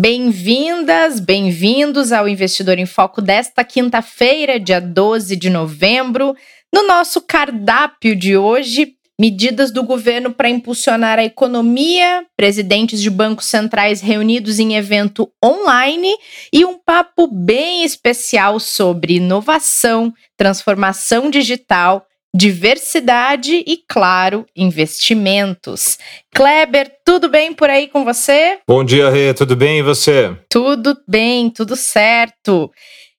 Bem-vindas, bem-vindos ao Investidor em Foco desta quinta-feira, dia 12 de novembro. No nosso cardápio de hoje, medidas do governo para impulsionar a economia, presidentes de bancos centrais reunidos em evento online e um papo bem especial sobre inovação, transformação digital diversidade e, claro, investimentos. Kleber, tudo bem por aí com você? Bom dia, Rê, tudo bem e você? Tudo bem, tudo certo.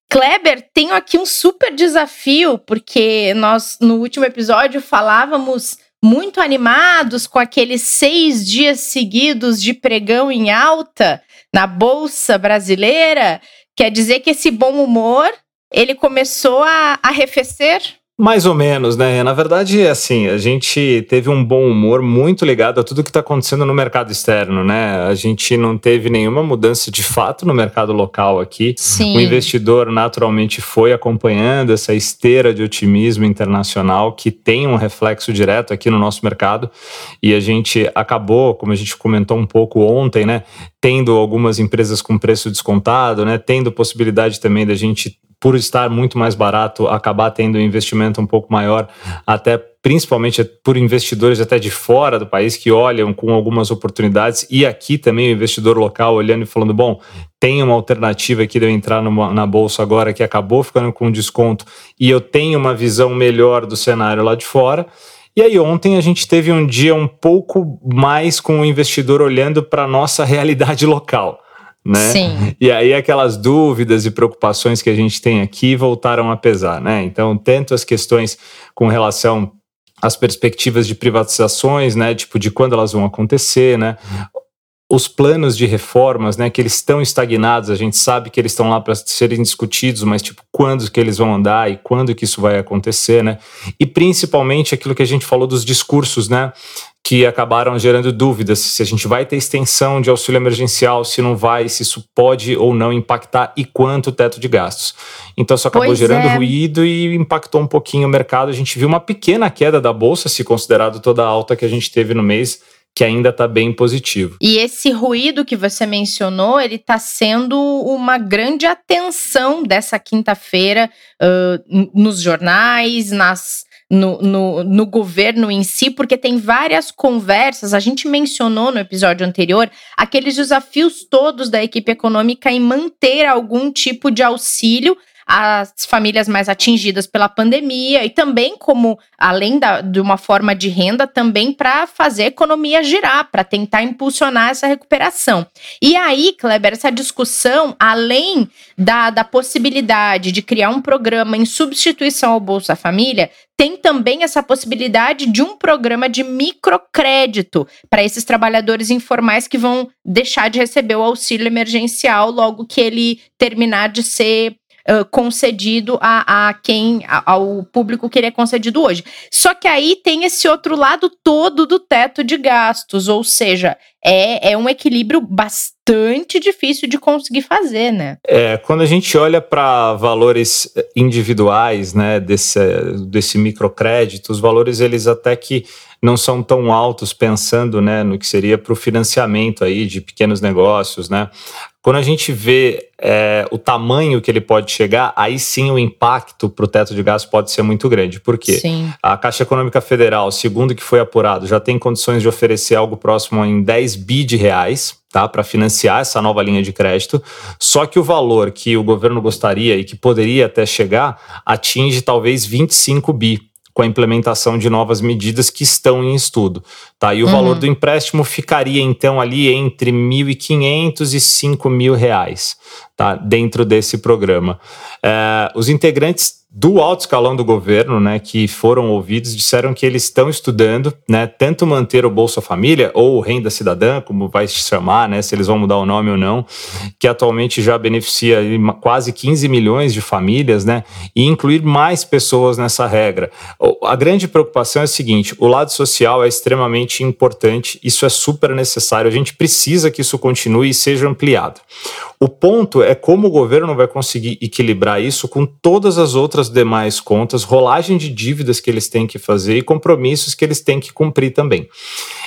Kleber, tenho aqui um super desafio, porque nós no último episódio falávamos muito animados com aqueles seis dias seguidos de pregão em alta na Bolsa Brasileira. Quer dizer que esse bom humor ele começou a arrefecer? Mais ou menos, né? Na verdade, assim, a gente teve um bom humor muito ligado a tudo que está acontecendo no mercado externo, né? A gente não teve nenhuma mudança de fato no mercado local aqui. Sim. O investidor naturalmente foi acompanhando essa esteira de otimismo internacional que tem um reflexo direto aqui no nosso mercado. E a gente acabou, como a gente comentou um pouco ontem, né? Tendo algumas empresas com preço descontado, né? Tendo possibilidade também da gente por estar muito mais barato, acabar tendo um investimento um pouco maior, até principalmente por investidores até de fora do país que olham com algumas oportunidades e aqui também o investidor local olhando e falando, bom, tem uma alternativa aqui de eu entrar numa, na bolsa agora que acabou ficando com desconto e eu tenho uma visão melhor do cenário lá de fora. E aí ontem a gente teve um dia um pouco mais com o investidor olhando para a nossa realidade local né? Sim. E aí aquelas dúvidas e preocupações que a gente tem aqui voltaram a pesar, né? Então, tanto as questões com relação às perspectivas de privatizações, né, tipo de quando elas vão acontecer, né? Os planos de reformas, né, que eles estão estagnados, a gente sabe que eles estão lá para serem discutidos, mas tipo, quando que eles vão andar e quando que isso vai acontecer, né? E principalmente aquilo que a gente falou dos discursos, né, que acabaram gerando dúvidas se a gente vai ter extensão de auxílio emergencial, se não vai, se isso pode ou não impactar e quanto o teto de gastos. Então isso acabou Pois gerando é. ruído e impactou um pouquinho o mercado. A gente viu uma pequena queda da bolsa, se considerado toda a alta que a gente teve no mês, que ainda está bem positivo. E esse ruído que você mencionou, ele está sendo uma grande atenção dessa quinta-feira uh, nos jornais, nas, no, no, no governo em si, porque tem várias conversas. A gente mencionou no episódio anterior aqueles desafios todos da equipe econômica em manter algum tipo de auxílio às famílias mais atingidas pela pandemia e também como além da, de uma forma de renda também para fazer a economia girar, para tentar impulsionar essa recuperação. E aí, Kleber, essa discussão, além da, da possibilidade de criar um programa em substituição ao Bolsa Família, tem também essa possibilidade de um programa de microcrédito para esses trabalhadores informais que vão deixar de receber o auxílio emergencial logo que ele terminar de ser concedido a, a quem, a- ao público que ele é concedido hoje. Só que aí tem esse outro lado todo do teto de gastos, ou seja, é, é um equilíbrio bastante difícil de conseguir fazer, né? É, quando a gente olha para valores individuais, né, desse, desse microcrédito, os valores eles até que não são tão altos pensando, né, no que seria para o financiamento aí de pequenos negócios, né. Quando a gente vê é, o tamanho que ele pode chegar, aí sim o impacto para o teto de gastos pode ser muito grande. Por quê? Sim. A Caixa Econômica Federal, segundo que foi apurado, já tem condições de oferecer algo próximo em 10 bi de reais, tá, para financiar essa nova linha de crédito. Só que o valor que o governo gostaria e que poderia até chegar atinge talvez 25 bi com a implementação de novas medidas que estão em estudo, tá? E o Uhum. valor do empréstimo ficaria então ali entre 1.500 e 5 mil reais, tá? Dentro desse programa. É, os integrantes do alto escalão do governo, né, que foram ouvidos, disseram que eles estão estudando, né, tanto manter o Bolsa Família ou Renda Cidadã, como vai se chamar, né, se eles vão mudar o nome ou não, que atualmente já beneficia quase 15 milhões de famílias, né, e incluir mais pessoas nessa regra. A grande preocupação é a seguinte: o lado social é extremamente importante, isso é super necessário, a gente precisa que isso continue e seja ampliado. O ponto é como o governo vai conseguir equilibrar isso com todas as outras demais contas, rolagem de dívidas que eles têm que fazer e compromissos que eles têm que cumprir também.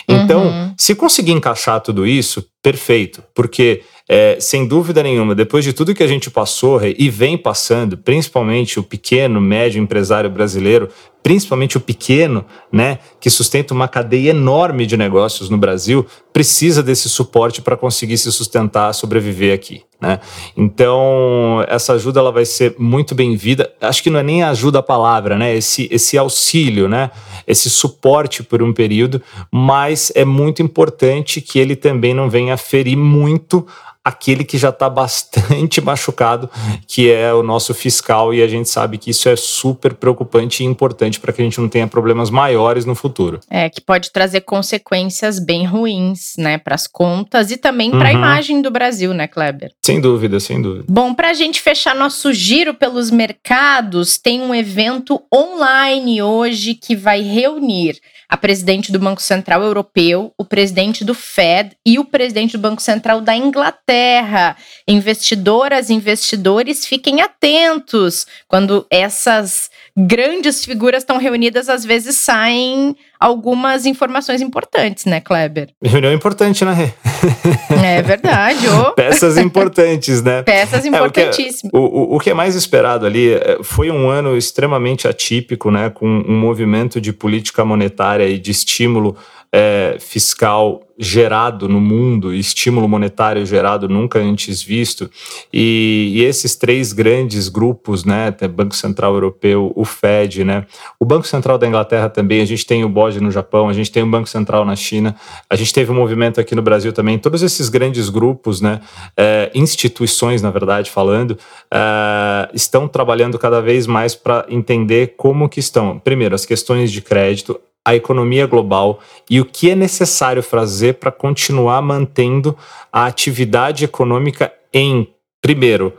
Então, uhum. se conseguir encaixar tudo isso, perfeito, porque é, sem dúvida nenhuma, depois de tudo que a gente passou e vem passando, principalmente o pequeno, médio empresário brasileiro, principalmente o pequeno, né, que sustenta uma cadeia enorme de negócios no Brasil, precisa desse suporte para conseguir se sustentar, sobreviver aqui, né? Então, essa ajuda ela vai ser muito bem-vinda. Acho que não é nem ajuda a palavra, né? Esse esse auxílio, né? Esse suporte por um período, mas é muito importante que ele também não venha ferir muito aquele que já está bastante machucado, que é o nosso fiscal, e a gente sabe que isso é super preocupante e importante para que a gente não tenha problemas maiores no futuro. É, que pode trazer consequências bem ruins, né, para as contas e também para a uhum. imagem do Brasil, né, Kleber? Sem dúvida, sem dúvida. Bom, para a gente fechar nosso giro pelos mercados, tem um evento online hoje que vai reunir a presidente do Banco Central Europeu, o presidente do Fed e o presidente do Banco Central da Inglaterra. Investidoras, investidores, fiquem atentos quando essas grandes figuras estão reunidas, às vezes saem algumas informações importantes, né, Kleber? Reunião importante, né? é verdade. Oh. Peças importantes, né? Peças importantíssimas. É, o, que, o, o, que é mais esperado ali é, foi um ano extremamente atípico, né, com um movimento de política monetária e de estímulo é, fiscal gerado no mundo, estímulo monetário gerado nunca antes visto, e, e, esses três grandes grupos, né, Banco Central Europeu, o Fed, né, o Banco Central da Inglaterra também, a gente tem o BOJ no Japão, a gente tem o Banco Central na China, a gente teve um movimento aqui no Brasil também, todos esses grandes grupos, né, é, instituições, na verdade, falando, é, estão trabalhando cada vez mais para entender como que estão, primeiro, as questões de crédito, a economia global e o que é necessário fazer para continuar mantendo a atividade econômica em, primeiro,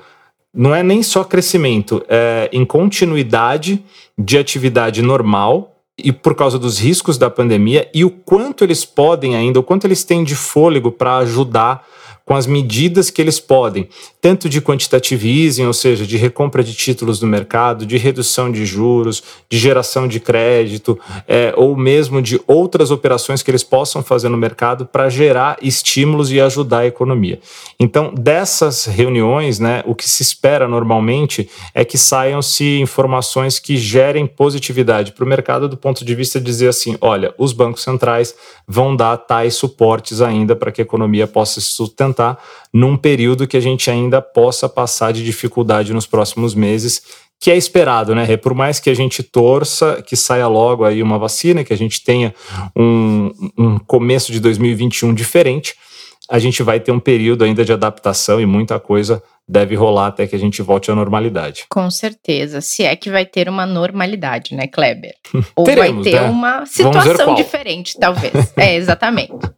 não é nem só crescimento, é em continuidade de atividade normal e por causa dos riscos da pandemia e o quanto eles podem ainda, o quanto eles têm de fôlego para ajudar com as medidas que eles podem, tanto de quantitative easing, ou seja, de recompra de títulos no mercado, de redução de juros, de geração de crédito, é, ou mesmo de outras operações que eles possam fazer no mercado para gerar estímulos e ajudar a economia. Então, dessas reuniões, né, o que se espera normalmente é que saiam-se informações que gerem positividade para o mercado do ponto de vista de dizer assim: olha, os bancos centrais vão dar tais suportes ainda para que a economia possa se sustentar num período que a gente ainda possa passar de dificuldade nos próximos meses, que é esperado, né? Por mais que a gente torça que saia logo aí uma vacina, que a gente tenha um, um começo de 2021 diferente, a gente vai ter um período ainda de adaptação e muita coisa deve rolar até que a gente volte à normalidade. Com certeza, se é que vai ter uma normalidade, né, Kleber? Ou Teremos, vai ter né? uma situação diferente, talvez. é, exatamente.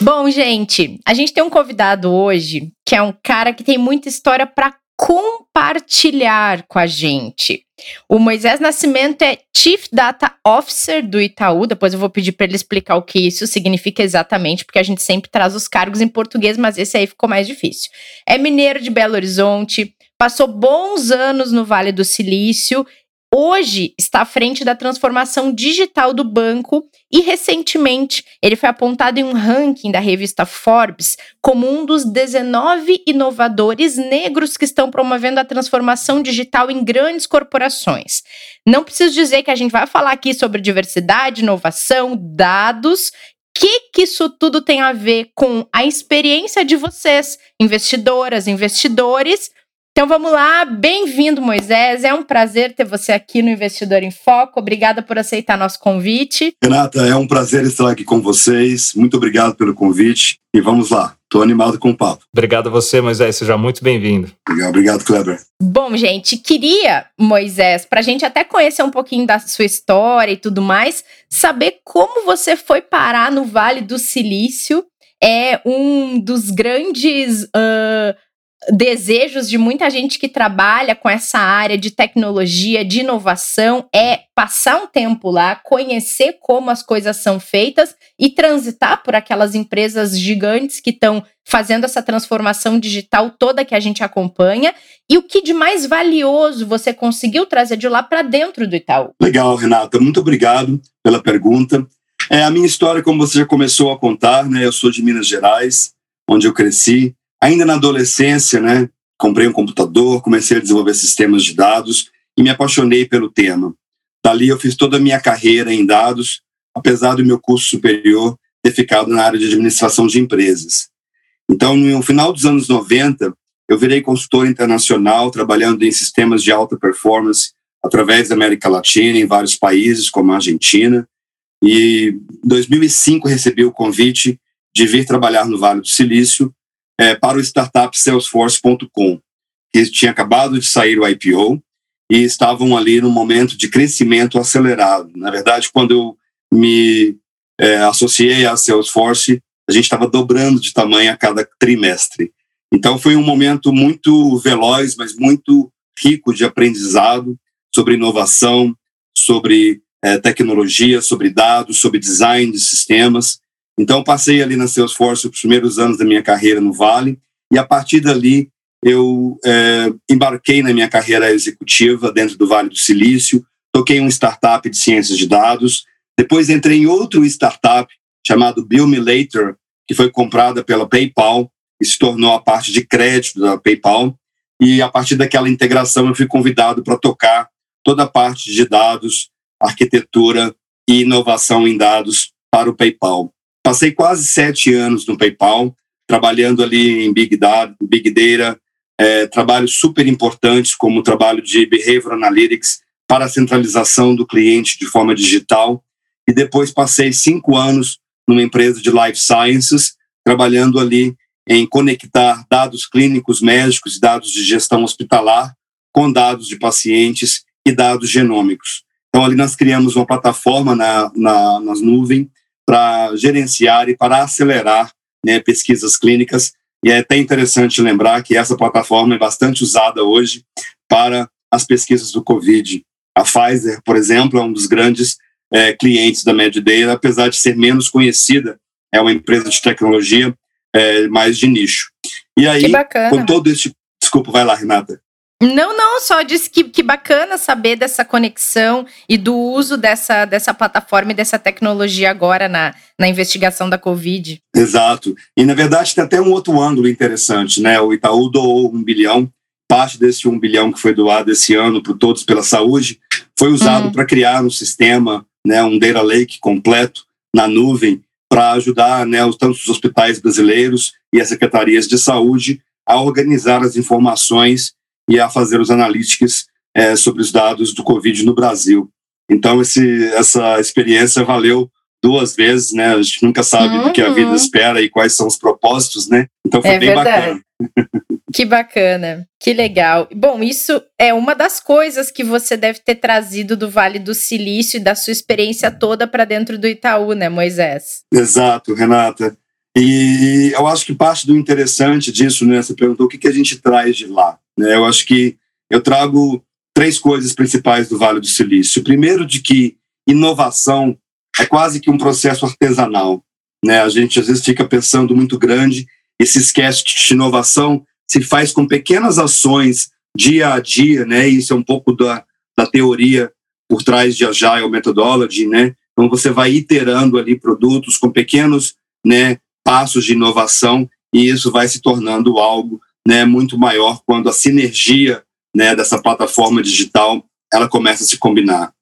Bom, gente, a gente tem um convidado hoje que é um cara que tem muita história para compartilhar com a gente. O Moisés Nascimento é Chief Data Officer do Itaú. Depois eu vou pedir para ele explicar o que isso significa exatamente, porque a gente sempre traz os cargos em português, mas esse aí ficou mais difícil. É mineiro de Belo Horizonte, passou bons anos no Vale do Silício hoje está à frente da transformação digital do banco e recentemente ele foi apontado em um ranking da revista Forbes como um dos 19 inovadores negros que estão promovendo a transformação digital em grandes corporações. Não preciso dizer que a gente vai falar aqui sobre diversidade, inovação, dados que, que isso tudo tem a ver com a experiência de vocês, investidoras, investidores, Então vamos lá, bem-vindo Moisés, é um prazer ter você aqui no Investidor em Foco, obrigada por aceitar nosso convite. Renata, é um prazer estar aqui com vocês, muito obrigado pelo convite e vamos lá, estou animado com o papo. Obrigado a você Moisés, seja muito bem-vindo. Obrigado, obrigado Kleber. Bom gente, queria Moisés, para a gente até conhecer um pouquinho da sua história e tudo mais, saber como você foi parar no Vale do Silício, é um dos grandes... Uh, desejos de muita gente que trabalha com essa área de tecnologia, de inovação, é passar um tempo lá, conhecer como as coisas são feitas e transitar por aquelas empresas gigantes que estão fazendo essa transformação digital toda que a gente acompanha. E o que de mais valioso você conseguiu trazer de lá para dentro do Itaú? Legal, Renata. Muito obrigado pela pergunta. É a minha história, como você já começou a contar, né? Eu sou de Minas Gerais, onde eu cresci Ainda na adolescência, né, comprei um computador, comecei a desenvolver sistemas de dados e me apaixonei pelo tema. Dali eu fiz toda a minha carreira em dados, apesar do meu curso superior ter ficado na área de administração de empresas. Então, no final dos anos 90, eu virei consultor internacional, trabalhando em sistemas de alta performance através da América Latina, em vários países, como a Argentina. E em 2005 recebi o convite de vir trabalhar no Vale do Silício, é, para o startup Salesforce.com, que tinha acabado de sair o IPO e estavam ali no momento de crescimento acelerado. Na verdade, quando eu me é, associei à Salesforce, a gente estava dobrando de tamanho a cada trimestre. Então foi um momento muito veloz, mas muito rico de aprendizado sobre inovação, sobre é, tecnologia, sobre dados, sobre design de sistemas. Então, passei ali na Salesforce os primeiros anos da minha carreira no Vale, e a partir dali eu é, embarquei na minha carreira executiva dentro do Vale do Silício, toquei um startup de ciências de dados, depois entrei em outro startup chamado Bill Me Later, que foi comprada pela PayPal e se tornou a parte de crédito da PayPal. E a partir daquela integração eu fui convidado para tocar toda a parte de dados, arquitetura e inovação em dados para o PayPal. Passei quase sete anos no PayPal, trabalhando ali em Big Data, Big Data é, trabalhos super importantes, como o trabalho de Behavioral Analytics para a centralização do cliente de forma digital. E depois passei cinco anos numa empresa de Life Sciences, trabalhando ali em conectar dados clínicos médicos dados de gestão hospitalar com dados de pacientes e dados genômicos. Então, ali nós criamos uma plataforma na, na, nas nuvens para gerenciar e para acelerar né, pesquisas clínicas. E é até interessante lembrar que essa plataforma é bastante usada hoje para as pesquisas do Covid. A Pfizer, por exemplo, é um dos grandes é, clientes da Medidata, apesar de ser menos conhecida, é uma empresa de tecnologia é, mais de nicho. E aí, com todo esse. Desculpa, vai lá, Renata. Não, não, só disse que, que bacana saber dessa conexão e do uso dessa, dessa plataforma e dessa tecnologia agora na, na investigação da Covid. Exato. E, na verdade, tem até um outro ângulo interessante, né? O Itaú doou um bilhão, parte desse um bilhão que foi doado esse ano para Todos pela Saúde foi usado uhum. para criar um sistema, né, um data lake completo na nuvem para ajudar né, os, tanto os hospitais brasileiros e as secretarias de saúde a organizar as informações e a fazer os analíticos é, sobre os dados do Covid no Brasil. Então, esse, essa experiência valeu duas vezes, né? A gente nunca sabe uhum. do que a vida uhum. espera e quais são os propósitos, né? Então foi é bem verdade. bacana. Que bacana, que legal. Bom, isso é uma das coisas que você deve ter trazido do Vale do Silício e da sua experiência toda para dentro do Itaú, né, Moisés? Exato, Renata. E eu acho que parte do interessante disso, né? Você perguntou o que, que a gente traz de lá. Né? Eu acho que eu trago três coisas principais do Vale do Silício. Primeiro, de que inovação é quase que um processo artesanal. Né? A gente às vezes fica pensando muito grande e se esquece de inovação se faz com pequenas ações dia a dia, né? Isso é um pouco da, da teoria por trás de Agile Methodology, né? Então você vai iterando ali produtos com pequenos, né, passos de inovação e isso vai se tornando algo né, muito maior quando a sinergia né, dessa plataforma digital ela começa a se combinar.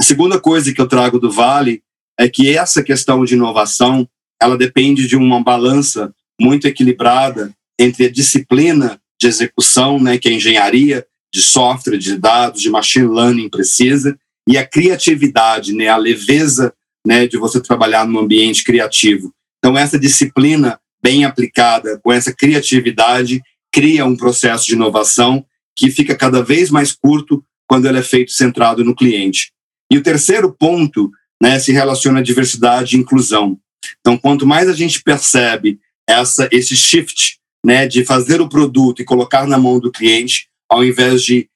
A segunda coisa que eu trago do Vale é que essa questão de inovação ela depende de uma balança muito equilibrada entre a disciplina de execução, né, que a engenharia de software, de dados, de machine learning precisa, e a criatividade, né, a leveza né, de você trabalhar num ambiente criativo. Então, essa disciplina bem aplicada, com essa criatividade, cria um processo de inovação que fica cada vez mais curto quando ele é feito centrado no cliente. E o terceiro ponto né, se relaciona à diversidade e inclusão. Então, quanto mais a gente percebe essa, esse shift né, de fazer o produto e colocar na mão do cliente, ao invés de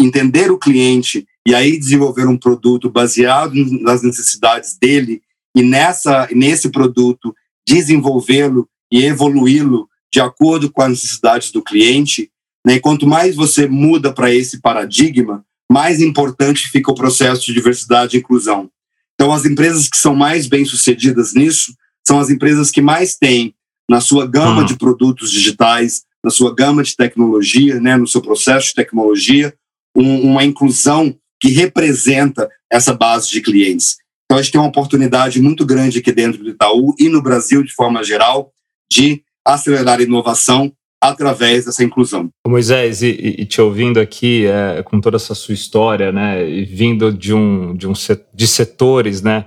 entender o cliente e aí desenvolver um produto baseado nas necessidades dele e nessa nesse produto desenvolvê-lo e evoluí-lo de acordo com as necessidades do cliente, né? E quanto mais você muda para esse paradigma, mais importante fica o processo de diversidade e inclusão. Então, as empresas que são mais bem-sucedidas nisso são as empresas que mais têm na sua gama uhum. de produtos digitais, na sua gama de tecnologia, né, no seu processo de tecnologia, um, uma inclusão que representa essa base de clientes. Então, a gente tem uma oportunidade muito grande aqui dentro do Itaú e no Brasil, de forma geral, de acelerar a inovação através dessa inclusão. Moisés, e, e te ouvindo aqui é, com toda essa sua história, né, e vindo de um, de um de setores, né,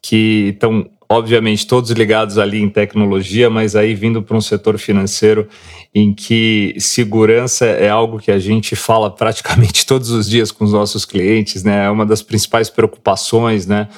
que estão obviamente todos ligados ali em tecnologia, mas aí vindo para um setor financeiro em que segurança é algo que a gente fala praticamente todos os dias com os nossos clientes, né? É uma das principais preocupações, né?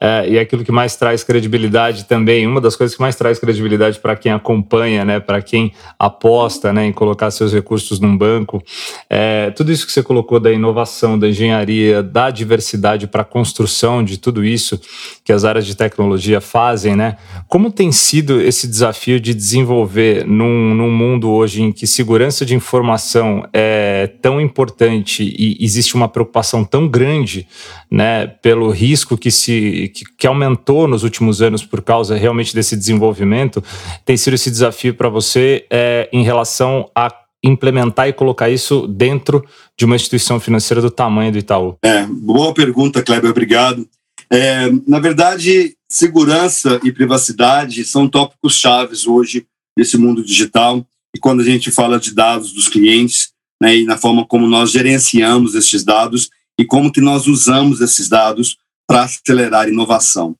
É, e é aquilo que mais traz credibilidade também, uma das coisas que mais traz credibilidade para quem acompanha, né? Para quem aposta, né? Em colocar seus recursos num banco, é, tudo isso que você colocou da inovação, da engenharia, da diversidade para a construção de tudo isso que as áreas de tecnologia fazem, né? Como tem sido esse desafio de desenvolver num, num mundo hoje hoje em que segurança de informação é tão importante e existe uma preocupação tão grande né, pelo risco que, se, que, que aumentou nos últimos anos por causa realmente desse desenvolvimento, tem sido esse desafio para você é, em relação a implementar e colocar isso dentro de uma instituição financeira do tamanho do Itaú? É, boa pergunta, Kleber, obrigado. É, na verdade, segurança e privacidade são tópicos chaves hoje nesse mundo digital e quando a gente fala de dados dos clientes, né, e na forma como nós gerenciamos esses dados e como que nós usamos esses dados para acelerar inovação.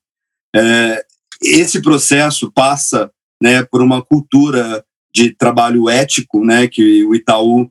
É, esse processo passa né, por uma cultura de trabalho ético, né, que o Itaú,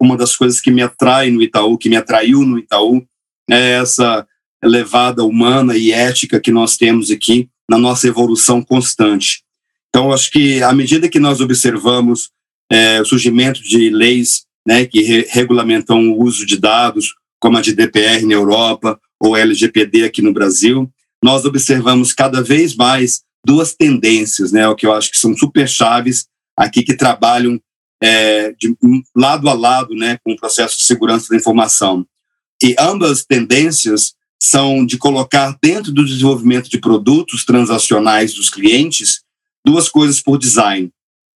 uma das coisas que me atrai no Itaú, que me atraiu no Itaú, é essa levada humana e ética que nós temos aqui na nossa evolução constante. Então, acho que à medida que nós observamos é, o surgimento de leis né, que re regulamentam o uso de dados, como a de DPR na Europa ou LGPD aqui no Brasil, nós observamos cada vez mais duas tendências, né, o que eu acho que são super chaves aqui que trabalham é, de lado a lado, né, com o processo de segurança da informação. E ambas tendências são de colocar dentro do desenvolvimento de produtos transacionais dos clientes duas coisas por design.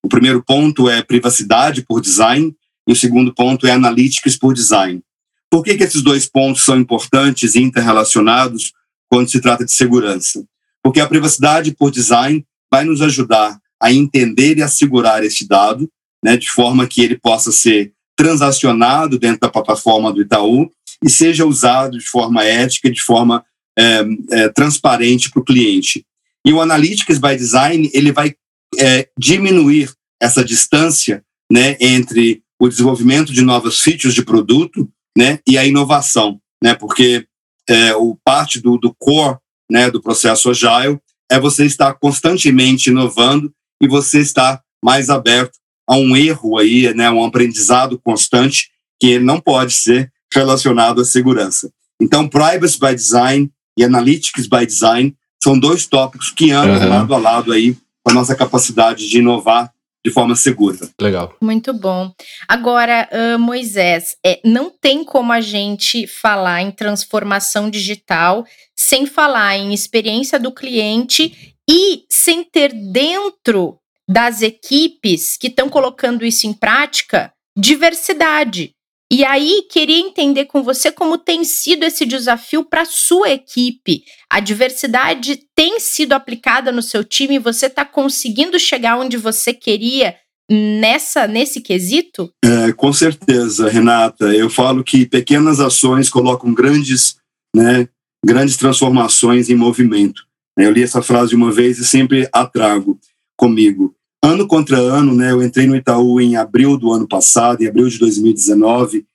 O primeiro ponto é privacidade por design e o segundo ponto é analytics por design. Por que, que esses dois pontos são importantes e interrelacionados quando se trata de segurança? Porque a privacidade por design vai nos ajudar a entender e assegurar esse dado, né, de forma que ele possa ser transacionado dentro da plataforma do Itaú e seja usado de forma ética, de forma é, é, transparente para o cliente. E o Analytics by Design ele vai é, diminuir essa distância né, entre o desenvolvimento de novas features de produto né, e a inovação, né, porque é, o parte do, do core né, do processo agile é você estar constantemente inovando e você estar mais aberto a um erro aí, né, um aprendizado constante que não pode ser relacionado à segurança. Então, privacy by design e analytics by design são dois tópicos que andam uhum. lado a lado aí com a nossa capacidade de inovar de forma segura. Legal. Muito bom. Agora, uh, Moisés, é, não tem como a gente falar em transformação digital sem falar em experiência do cliente e sem ter dentro das equipes que estão colocando isso em prática diversidade. E aí, queria entender com você como tem sido esse desafio para a sua equipe. A diversidade tem sido aplicada no seu time? Você está conseguindo chegar onde você queria nessa nesse quesito? É, com certeza, Renata. Eu falo que pequenas ações colocam grandes, né, grandes transformações em movimento. Eu li essa frase uma vez e sempre a trago comigo. Ano contra ano, né, eu entrei no Itaú em abril do ano passado, em abril de 2019,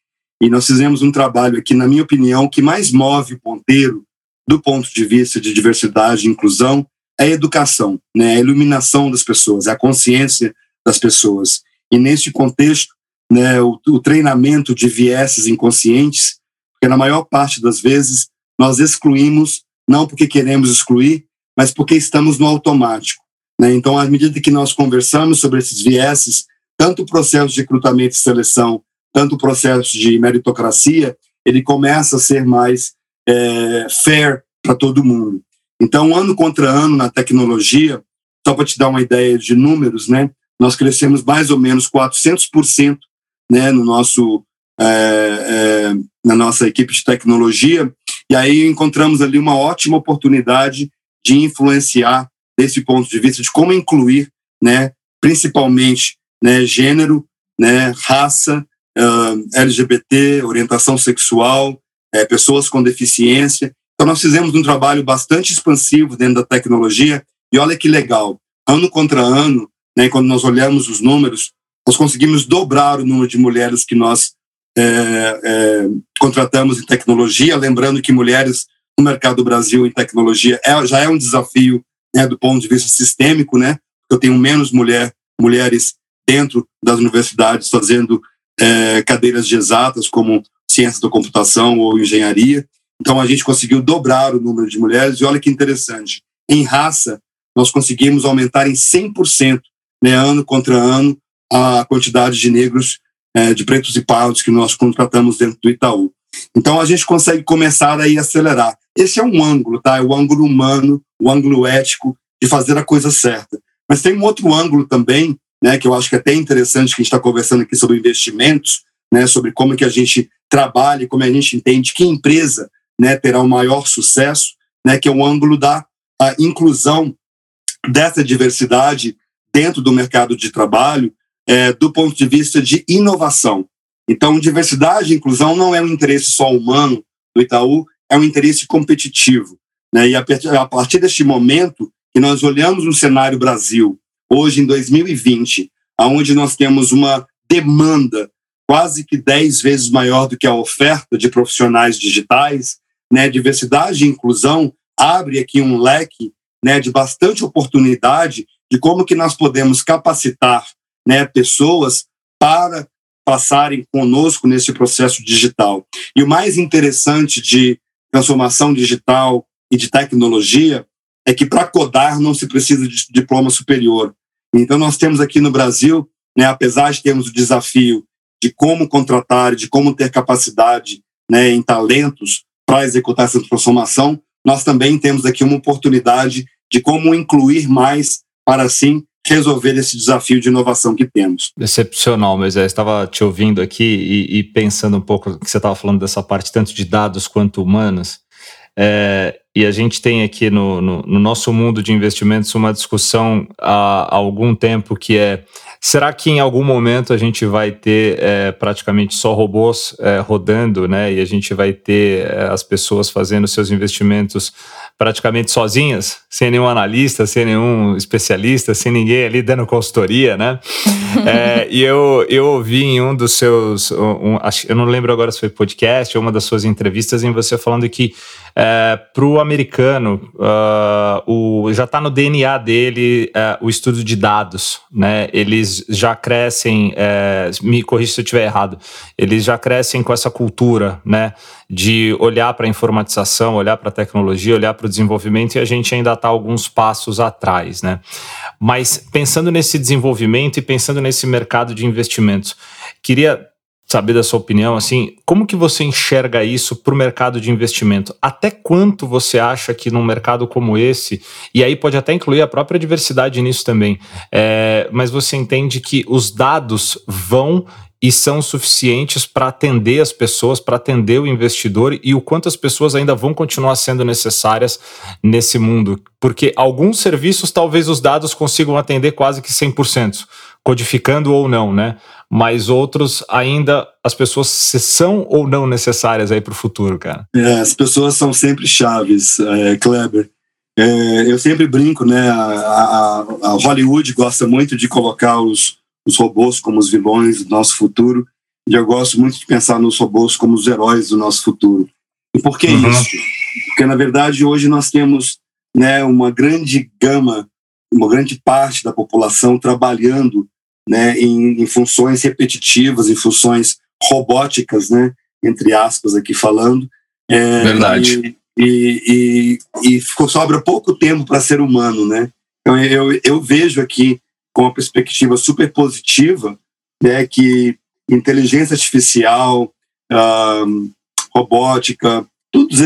e nós fizemos um trabalho aqui, na minha opinião, que mais move o ponteiro do ponto de vista de diversidade e inclusão é a educação, né, a iluminação das pessoas, é a consciência das pessoas. E neste contexto, né, o, o treinamento de vieses inconscientes, porque na maior parte das vezes nós excluímos não porque queremos excluir, mas porque estamos no automático. Né? Então, à medida que nós conversamos sobre esses vieses, tanto o processo de recrutamento e seleção, tanto o processo de meritocracia, ele começa a ser mais é, fair para todo mundo. Então, ano contra ano na tecnologia, só para te dar uma ideia de números, né, nós crescemos mais ou menos 400% né, no nosso, é, é, na nossa equipe de tecnologia, e aí encontramos ali uma ótima oportunidade de influenciar desse ponto de vista de como incluir, né, principalmente, né, gênero, né, raça, uh, LGBT, orientação sexual, é, pessoas com deficiência. Então nós fizemos um trabalho bastante expansivo dentro da tecnologia e olha que legal, ano contra ano, né, quando nós olhamos os números, nós conseguimos dobrar o número de mulheres que nós é, é, contratamos em tecnologia, lembrando que mulheres no mercado do Brasil em tecnologia é, já é um desafio né, do ponto de vista sistêmico, né? Eu tenho menos mulher, mulheres dentro das universidades fazendo é, cadeiras de exatas, como ciências da computação ou engenharia. Então, a gente conseguiu dobrar o número de mulheres, e olha que interessante, em raça, nós conseguimos aumentar em 100%, né, ano contra ano, a quantidade de negros, é, de pretos e pardos que nós contratamos dentro do Itaú. Então, a gente consegue começar aí a acelerar. Esse é um ângulo, tá? É o ângulo humano, o ângulo ético de fazer a coisa certa. Mas tem um outro ângulo também, né, que eu acho que é até interessante que a gente está conversando aqui sobre investimentos, né, sobre como que a gente trabalha, como a gente entende que empresa, né, terá o maior sucesso, né, que é o ângulo da inclusão dessa diversidade dentro do mercado de trabalho, é, do ponto de vista de inovação. Então, diversidade e inclusão não é um interesse só humano do Itaú, é um interesse competitivo. Né? E a partir deste momento que nós olhamos no cenário Brasil, hoje em 2020, aonde nós temos uma demanda quase que 10 vezes maior do que a oferta de profissionais digitais, né? diversidade e inclusão abre aqui um leque né, de bastante oportunidade de como que nós podemos capacitar né, pessoas para passarem conosco nesse processo digital. E o mais interessante de transformação digital e de tecnologia é que para codar não se precisa de diploma superior. Então nós temos aqui no Brasil, né, apesar de termos o desafio de como contratar, de como ter capacidade né, em talentos para executar essa transformação, nós também temos aqui uma oportunidade de como incluir mais para assim resolver esse desafio de inovação que temos. Excepcional, mas eu estava te ouvindo aqui e, e pensando um pouco que você estava falando dessa parte tanto de dados quanto humanas. É, e a gente tem aqui no, no, no, nosso mundo de investimentos uma discussão há, há, algum tempo que é será que em algum momento a gente vai ter é, praticamente só robôs é, rodando, né? E a gente vai ter é, as pessoas fazendo seus investimentos praticamente sozinhas, sem nenhum analista, sem nenhum especialista, sem ninguém ali dando consultoria, né? é, e eu, eu ouvi em um dos seus, um, eu não lembro agora se foi podcast ou uma das suas entrevistas, em você falando que é, para o americano, uh, o, já está no DNA dele uh, o estudo de dados, né? Eles já crescem, uh, me corrija se eu estiver errado, eles já crescem com essa cultura, né? De olhar para a informatização, olhar para a tecnologia, olhar para o desenvolvimento e a gente ainda está alguns passos atrás, né? Mas pensando nesse desenvolvimento e pensando nesse mercado de investimentos, queria saber da sua opinião, assim, como que você enxerga isso para o mercado de investimento? Até quanto você acha que num mercado como esse, e aí pode até incluir a própria diversidade nisso também, é, mas você entende que os dados vão e são suficientes para atender as pessoas, para atender o investidor e o quanto as pessoas ainda vão continuar sendo necessárias nesse mundo. Porque alguns serviços talvez os dados consigam atender quase que 100%, codificando ou não, né? Mas outros ainda as pessoas são ou não necessárias aí para o futuro, cara. É, as pessoas são sempre chaves, é, Kleber. É, eu sempre brinco, né? A, a, a, Hollywood gosta muito de colocar os, os robôs como os vilões do nosso futuro, e eu gosto muito de pensar nos robôs como os heróis do nosso futuro. E por que uhum. isso? Porque, na verdade, hoje nós temos né, uma grande gama, uma grande parte da população trabalhando né, em, em funções repetitivas, em funções robóticas, né, entre aspas aqui falando. É, Verdade. E, e, e, e sobra pouco tempo para ser humano, né? Então eu, eu vejo aqui com uma perspectiva super positiva, né, que inteligência artificial, uh, robótica, todas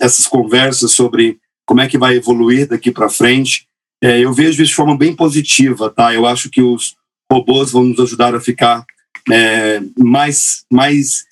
essas conversas sobre como é que vai evoluir daqui para frente, é, eu vejo isso de forma bem positiva, tá? Eu acho que os robôs vão nos ajudar a ficar é, mais, mais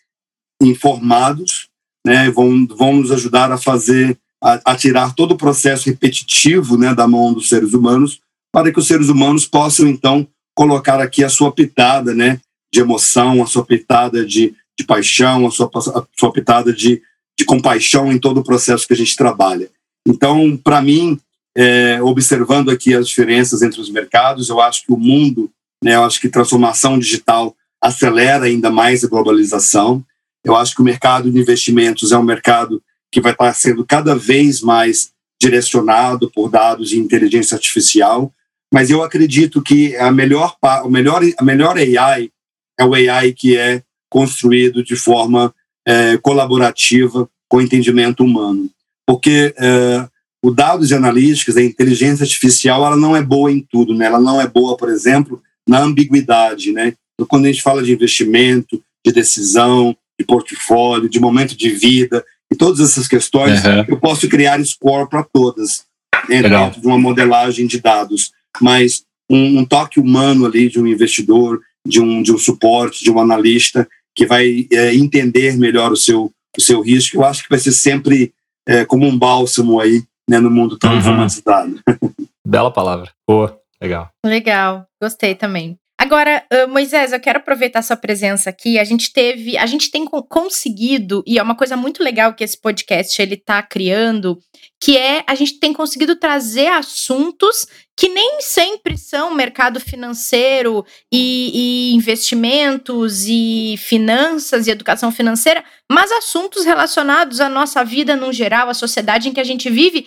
informados, né? Vão, vão nos ajudar a fazer, a, a tirar todo o processo repetitivo, né, da mão dos seres humanos, para que os seres humanos possam então colocar aqui a sua pitada, né, de emoção, a sua pitada de, de paixão, a sua, a sua pitada de, de compaixão em todo o processo que a gente trabalha. Então, para mim, é, observando aqui as diferenças entre os mercados, eu acho que o mundo, né, eu acho que transformação digital acelera ainda mais a globalização. Eu acho que o mercado de investimentos é um mercado que vai estar sendo cada vez mais direcionado por dados de inteligência artificial, mas eu acredito que a melhor, a melhor, a melhor AI é o AI que é construído de forma é, colaborativa com entendimento humano. Porque é, o dados de analíticas, a inteligência artificial, ela não é boa em tudo, né? Ela não é boa, por exemplo, na ambiguidade, né? Então, quando a gente fala de investimento, de decisão, de portfólio, de momento de vida, e todas essas questões, uhum. eu posso criar score para todas, né, dentro de uma modelagem de dados. Mas um, um, toque humano ali de um investidor, de um, de um suporte, de um analista, que vai é, entender melhor o seu, o seu risco, eu acho que vai ser sempre é, como um bálsamo aí né, no mundo tão uhum. informatizado. Bela palavra. Boa, legal. Legal, gostei também. Agora, Moisés, eu quero aproveitar sua presença aqui. A gente teve, a gente tem conseguido, e é uma coisa muito legal que esse podcast ele está criando, que é a gente tem conseguido trazer assuntos que nem sempre são mercado financeiro e, e investimentos e finanças e educação financeira, mas assuntos relacionados à nossa vida no geral, à sociedade em que a gente vive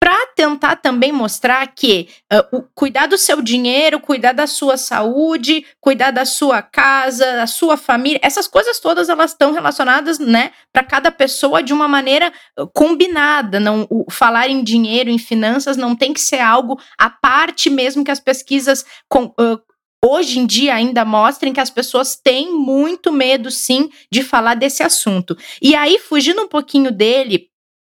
para tentar também mostrar que uh, o, cuidar do seu dinheiro, cuidar da sua saúde, cuidar da sua casa, da sua família, essas coisas todas elas estão relacionadas, né, para cada pessoa de uma maneira uh, combinada. Não, o, falar em dinheiro, em finanças, não tem que ser algo à parte, mesmo que as pesquisas com, uh, hoje em dia ainda mostrem que as pessoas têm muito medo, sim, de falar desse assunto. E aí, fugindo um pouquinho dele,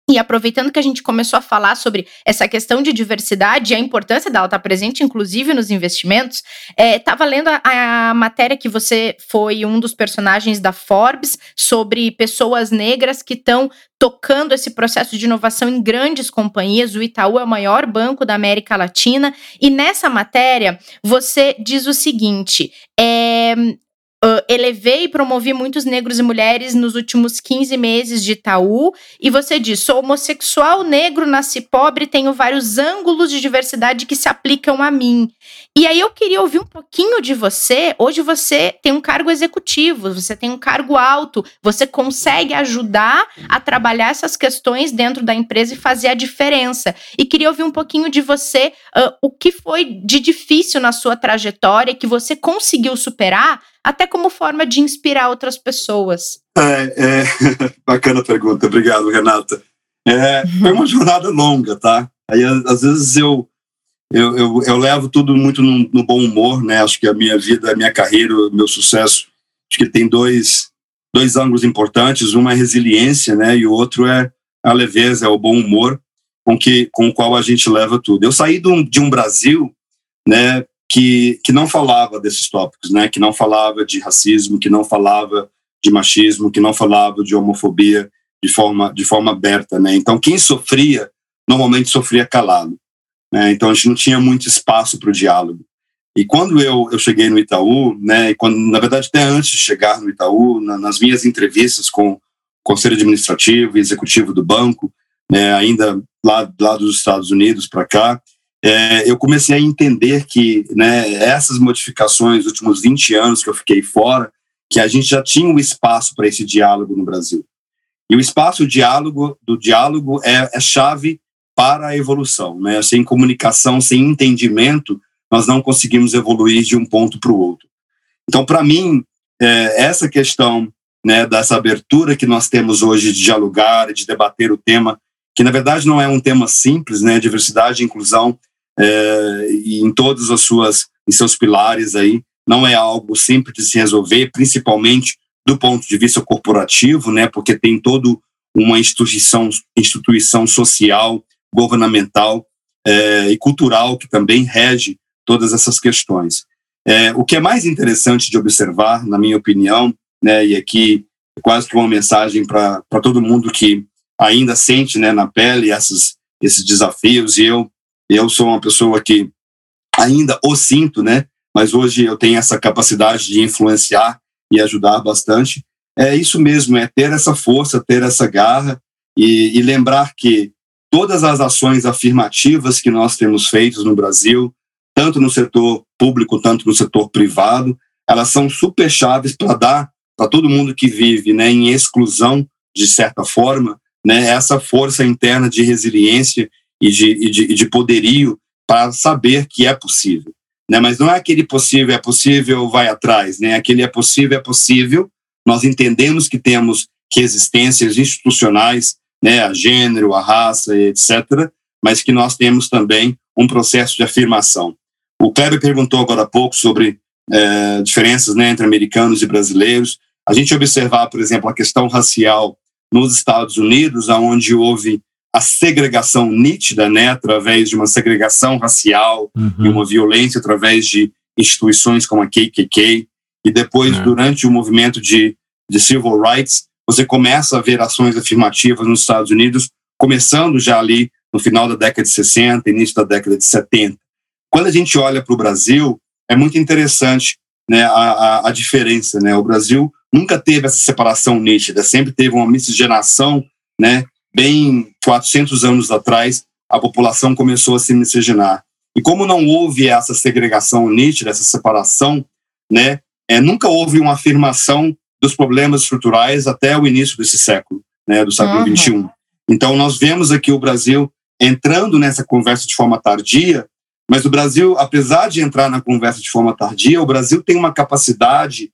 e aproveitando que a gente começou a falar sobre essa questão de diversidade e a importância dela estar presente, inclusive nos investimentos, estava é, lendo a, a, matéria que você foi um dos personagens da Forbes sobre pessoas negras que estão tocando esse processo de inovação em grandes companhias. O Itaú é o maior banco da América Latina. E nessa matéria, você diz o seguinte: é, Uh, elevei e promovi muitos negros e mulheres nos últimos 15 meses de Itaú. E você diz: sou homossexual, negro, nasci pobre, tenho vários ângulos de diversidade que se aplicam a mim. E aí eu queria ouvir um pouquinho de você. Hoje você tem um cargo executivo, você tem um cargo alto, você consegue ajudar a trabalhar essas questões dentro da empresa e fazer a diferença. E queria ouvir um pouquinho de você uh, o que foi de difícil na sua trajetória que você conseguiu superar até como forma de inspirar outras pessoas? É, é bacana pergunta, obrigado, Renata. É, foi uma jornada longa, tá? Aí, às vezes, eu, eu, eu, eu levo tudo muito no, no, bom humor, né? Acho que a minha vida, a minha carreira, o meu sucesso, acho que tem dois, dois ângulos importantes. Um é resiliência, né? E o outro é a leveza, é o bom humor com, que, com o qual a gente leva tudo. Eu saí de um, de um Brasil, né? Que, que não falava desses tópicos, né? que não falava de racismo, que não falava de machismo, que não falava de homofobia de forma, de forma aberta. Né? Então, quem sofria, normalmente sofria calado. Né? Então, a gente não tinha muito espaço para o diálogo. E quando eu, eu cheguei no Itaú, né, quando, na verdade, até antes de chegar no Itaú, na, nas minhas entrevistas com o conselho administrativo e executivo do banco, né, ainda lá, lá dos Estados Unidos para cá, é, eu comecei a entender que né, essas modificações, os últimos 20 anos que eu fiquei fora, que a gente já tinha um espaço para esse diálogo no Brasil. E o espaço diálogo, do diálogo é, é chave para a evolução. Né? Sem comunicação, sem entendimento, nós não conseguimos evoluir de um ponto para o outro. Então, para mim, é, essa questão né, dessa abertura que nós temos hoje de dialogar, de debater o tema, que na verdade não é um tema simples, né, diversidade e inclusão, é, em todos as suas, em seus pilares aí, não é algo simples de se resolver, principalmente do ponto de vista corporativo, né, porque tem todo uma instituição, instituição social, governamental é, e cultural que também rege todas essas questões. É, o que é mais interessante de observar, na minha opinião, né, e aqui é quase que uma mensagem para todo mundo que ainda sente né, na pele essas, esses desafios, e eu, eu sou uma pessoa que ainda o sinto, né, mas hoje eu tenho essa capacidade de influenciar e ajudar bastante. É isso mesmo, é ter essa força, ter essa garra e, e lembrar que todas as ações afirmativas que nós temos feito no Brasil, tanto no setor público, tanto no setor privado, elas são super chaves para dar para todo mundo que vive né, em exclusão, de certa forma, né, essa força interna de resiliência e de, e de, de poderio para saber que é possível. Né? Mas não é aquele possível, é possível, vai atrás. Né? Aquele é possível, é possível. Nós entendemos que temos resistências institucionais, né, a gênero, a raça, etc., mas que nós temos também um processo de afirmação. O Kleber perguntou agora há pouco sobre é, diferenças né, entre americanos e brasileiros. A gente observar, por exemplo, a questão racial nos Estados Unidos, onde houve a segregação nítida, né, através de uma segregação racial uhum. e uma violência através de instituições como a KKK, e depois, é. durante o movimento de, de civil rights, você começa a ver ações afirmativas nos Estados Unidos, começando já ali no final da década de 60, início da década de 70. Quando a gente olha para o Brasil, é muito interessante né, a, a, a, diferença. Né? O Brasil nunca teve essa separação nítida, sempre teve uma miscigenação, né? Bem 400 anos atrás, a população começou a se miscigenar. E como não houve essa segregação nítida, essa separação, né, é, nunca houve uma afirmação dos problemas estruturais até o início desse século, né, do século uhum. 21. Então, nós vemos aqui o Brasil entrando nessa conversa de forma tardia, mas o Brasil, apesar de entrar na conversa de forma tardia, o Brasil tem uma capacidade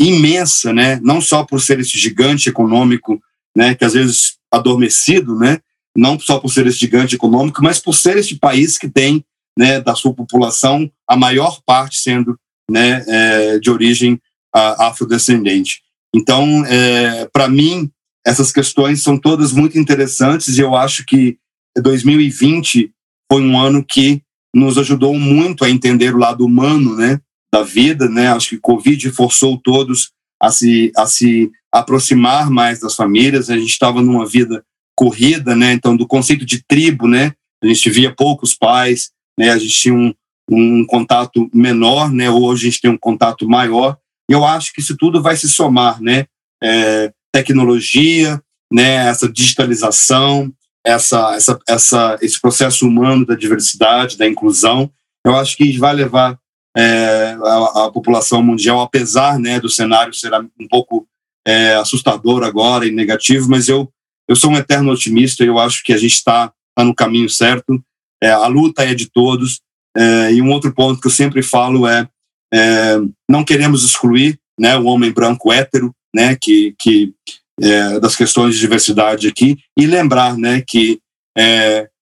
imensa, né? Não só por ser esse gigante econômico, né? Que às vezes adormecido, né? Não só por ser esse gigante econômico, mas por ser este país que tem, né? Da sua população a maior parte sendo, né? É, de origem afrodescendente. Então, é, para mim, essas questões são todas muito interessantes e eu acho que 2020 foi um ano que nos ajudou muito a entender o lado humano, né, da vida, né? Acho que Covid forçou todos a se a se aproximar mais das famílias. A gente estava numa vida corrida, né? Então do conceito de tribo, né? A gente via poucos pais, né? A gente tinha um, um contato menor, né? Hoje a gente tem um contato maior. E eu acho que isso tudo vai se somar, né? É, tecnologia, né? Essa digitalização, essa, essa, essa, esse processo humano da diversidade, da inclusão, eu acho que vai levar é, a, a, população mundial, apesar né, do cenário ser um pouco é, assustador agora e negativo, mas eu, eu sou um eterno otimista e eu acho que a gente está tá no caminho certo. É, a luta é de todos. É, e um outro ponto que eu sempre falo é, é não queremos excluir né, o homem branco hétero, né, que, que é, das questões de diversidade aqui e lembrar né, que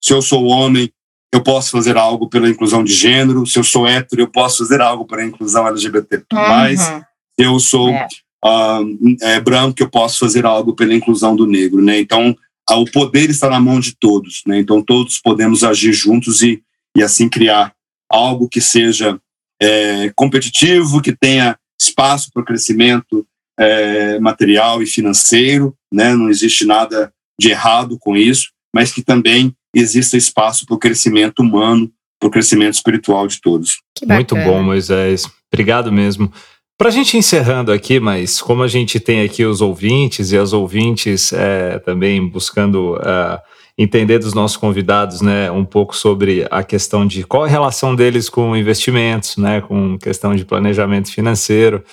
se eu sou homem, eu posso fazer algo pela inclusão de gênero, se eu sou hétero, eu posso fazer algo para a inclusão LGBT+, uhum. se eu sou é. uh, é, branco, eu posso fazer algo pela inclusão do negro. Né? Então, o poder está na mão de todos, né? então todos podemos agir juntos e, e assim criar algo que seja é, competitivo, que tenha espaço para o crescimento é, material e financeiro, né? não existe nada de errado com isso, mas que também exista espaço para o crescimento humano, para o crescimento espiritual de todos. Muito bom, Moisés. Obrigado mesmo. Para a gente encerrando aqui, mas como a gente tem aqui os ouvintes e as ouvintes é, também buscando uh, entender dos nossos convidados, né, um pouco sobre a questão de qual é a relação deles com investimentos, né, com questão de planejamento financeiro.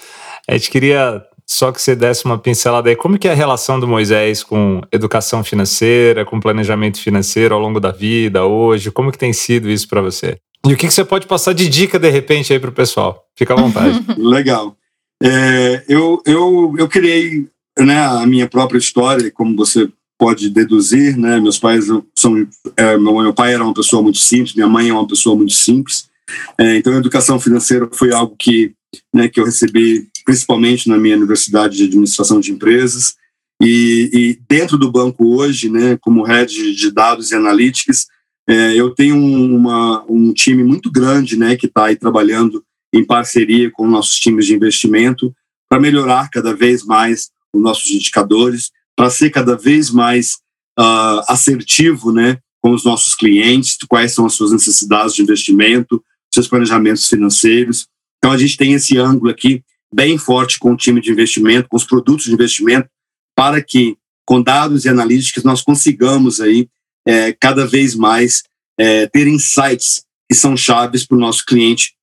A gente queria só que você desse uma pincelada aí, como que é a relação do Moisés com educação financeira, com planejamento financeiro ao longo da vida, hoje, como que tem sido isso para você? E o que, que você pode passar de dica, de repente, aí para o pessoal? Fica à vontade. Legal. É, eu, eu, eu criei né, a minha própria história, como você pode deduzir, né? Meus pais são, é, meu, meu pai era uma pessoa muito simples, minha mãe é uma pessoa muito simples. É, então, a educação financeira foi algo que, né, que eu recebi principalmente na minha universidade de administração de empresas. E, e dentro do banco hoje, né, como head de dados e analytics, é, eu tenho uma, um time muito grande né, que está aí trabalhando em parceria com nossos times de investimento para melhorar cada vez mais os nossos indicadores, para ser cada vez mais uh, assertivo né, com os nossos clientes, quais são as suas necessidades de investimento, seus planejamentos financeiros. Então, a gente tem esse ângulo aqui bem forte com o time de investimento, com os produtos de investimento, para que, com dados e analíticas, nós consigamos aí é, cada vez mais é, ter insights que são chaves para o nosso cliente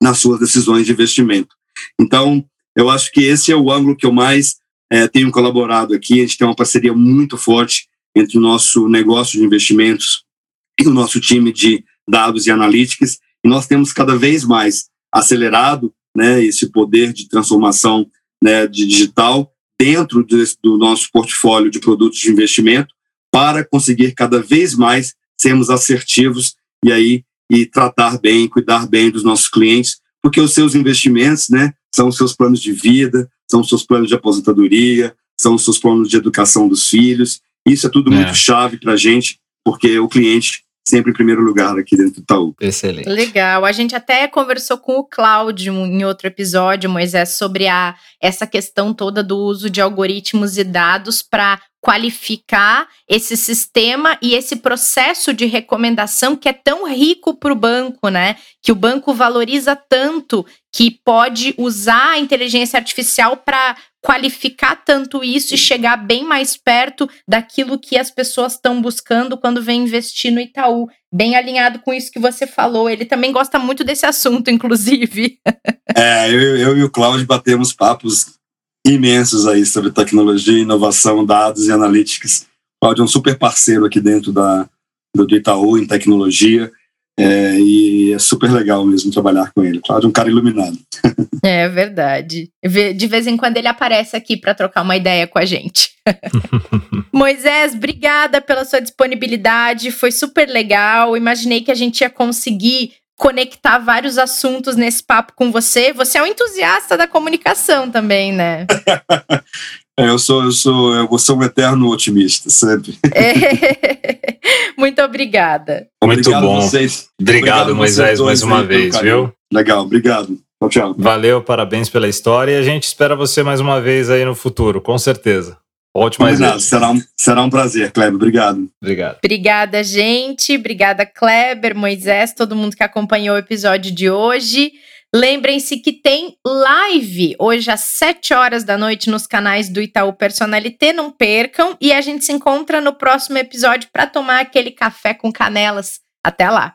nas suas decisões de investimento. Então, eu acho que esse é o ângulo que eu mais é, tenho colaborado aqui. A gente tem uma parceria muito forte entre o nosso negócio de investimentos e o nosso time de dados e analíticas, e nós temos cada vez mais acelerado né, esse poder de transformação né, de digital dentro do nosso portfólio de produtos de investimento para conseguir cada vez mais sermos assertivos e aí e tratar bem, cuidar bem dos nossos clientes, porque os seus investimentos, né, são os seus planos de vida, são os seus planos de aposentadoria, são os seus planos de educação dos filhos. Isso é tudo é. muito chave para a gente, porque o cliente sempre em primeiro lugar aqui dentro do Itaú. Excelente. Legal. A gente até conversou com o Cláudio em outro episódio, Moisés, sobre a, essa questão toda do uso de algoritmos e dados para qualificar esse sistema e esse processo de recomendação que é tão rico para o banco, né? Que o banco valoriza tanto que pode usar a inteligência artificial para qualificar tanto isso e chegar bem mais perto daquilo que as pessoas estão buscando quando vem investir no Itaú. Bem alinhado com isso que você falou. Ele também gosta muito desse assunto, inclusive. É, eu, eu e o Cláudio batemos papos imensos aí sobre tecnologia, inovação, dados e analytics. O Cláudio é um super parceiro aqui dentro da, do Itaú em tecnologia. É, e é super legal mesmo trabalhar com ele. É um cara iluminado. É verdade. De vez em quando ele aparece aqui para trocar uma ideia com a gente. Moisés, obrigada pela sua disponibilidade. Foi super legal. Imaginei que a gente ia conseguir conectar vários assuntos nesse papo com você. Você é um entusiasta da comunicação também, né? É, eu sou, eu sou, eu sou um eterno otimista, sempre. É. Muito obrigada. Muito obrigado bom. Vocês. Obrigado, obrigado Moisés, mais uma vez, viu? Legal, obrigado. Tchau, tchau. Valeu, parabéns pela história e a gente espera você mais uma vez aí no futuro, com certeza. Volte mais vezes. Será um, será um prazer, Kleber. Obrigado. Obrigado. Obrigada, gente. Obrigada, Kleber, Moisés, todo mundo que acompanhou o episódio de hoje. Lembrem-se que tem live hoje às 7 horas da noite nos canais do Itaú Personalité, não percam. E a gente se encontra no próximo episódio para tomar aquele café com canelas. Até lá!